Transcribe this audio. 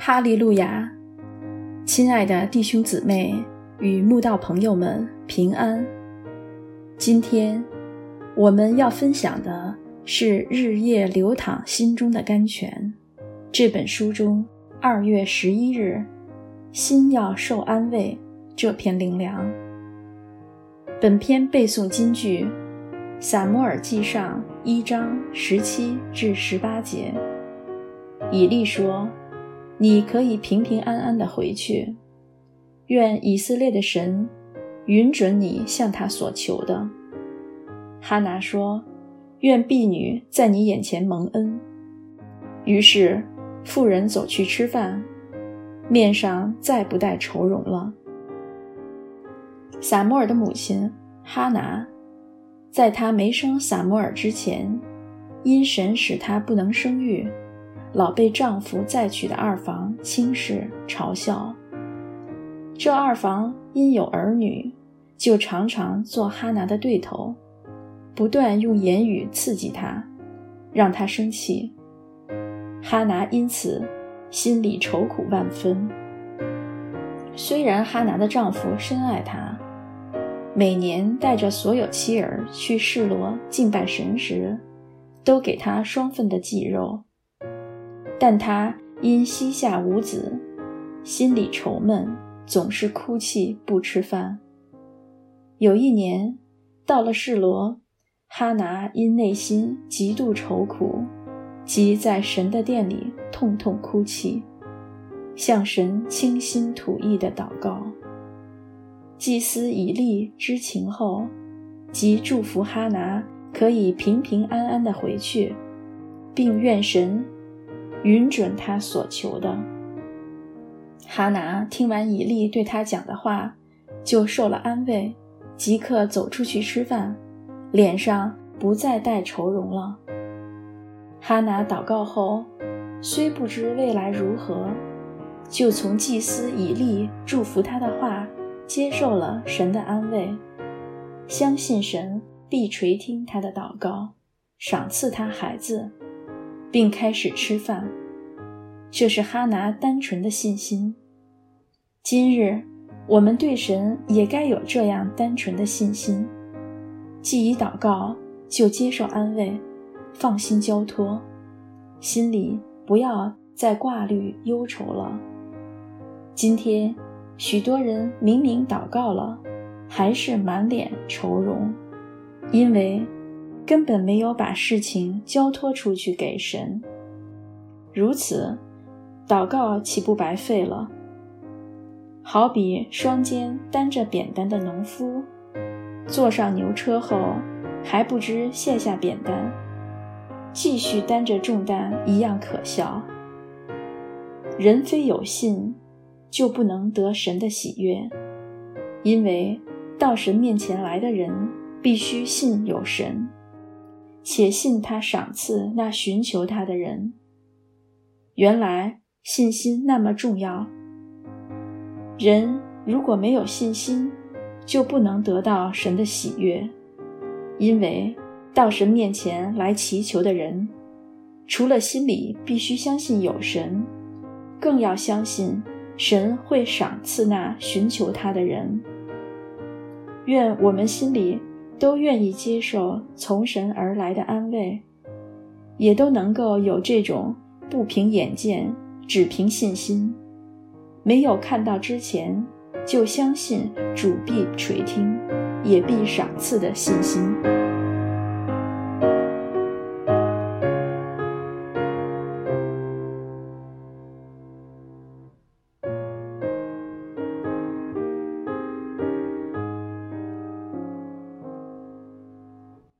哈利路亚！亲爱的弟兄姊妹与慕道朋友们，平安！今天我们要分享的是《日夜流淌心中的甘泉》这本书中二月十一日“心要受安慰”这篇灵粮。本篇背诵金句：《撒摩尔记上》一章十七至十八节。以利说。你可以平平安安的回去，愿以色列的神允准你向他所求的。哈拿说：“愿婢女在你眼前蒙恩。”于是妇人走去吃饭，面上再不带愁容了。撒摩尔的母亲哈拿，在他没生撒摩尔之前，因神使他不能生育。老被丈夫再娶的二房轻视嘲笑，这二房因有儿女，就常常做哈拿的对头，不断用言语刺激她，让她生气。哈拿因此心里愁苦万分。虽然哈拿的丈夫深爱她，每年带着所有妻儿去示罗敬拜神时，都给她双份的祭肉。但他因膝下无子，心里愁闷，总是哭泣不吃饭。有一年，到了示罗，哈拿因内心极度愁苦，即在神的殿里痛痛哭泣，向神倾心吐意的祷告。祭司以利知情后，即祝福哈拿可以平平安安的回去，并愿神。允准他所求的。哈拿听完以利对他讲的话，就受了安慰，即刻走出去吃饭，脸上不再带愁容了。哈拿祷告后，虽不知未来如何，就从祭司以利祝福他的话，接受了神的安慰，相信神必垂听他的祷告，赏赐他孩子。并开始吃饭，这是哈拿单纯的信心。今日我们对神也该有这样单纯的信心，既已祷告，就接受安慰，放心交托，心里不要再挂虑忧愁了。今天许多人明明祷告了，还是满脸愁容，因为。根本没有把事情交托出去给神，如此，祷告岂不白费了？好比双肩担着扁担的农夫，坐上牛车后还不知卸下扁担，继续担着重担一样可笑。人非有信，就不能得神的喜悦，因为到神面前来的人必须信有神。且信他赏赐那寻求他的人。原来信心那么重要。人如果没有信心，就不能得到神的喜悦。因为到神面前来祈求的人，除了心里必须相信有神，更要相信神会赏赐那寻求他的人。愿我们心里。都愿意接受从神而来的安慰，也都能够有这种不凭眼见，只凭信心，没有看到之前就相信主必垂听，也必赏赐的信心。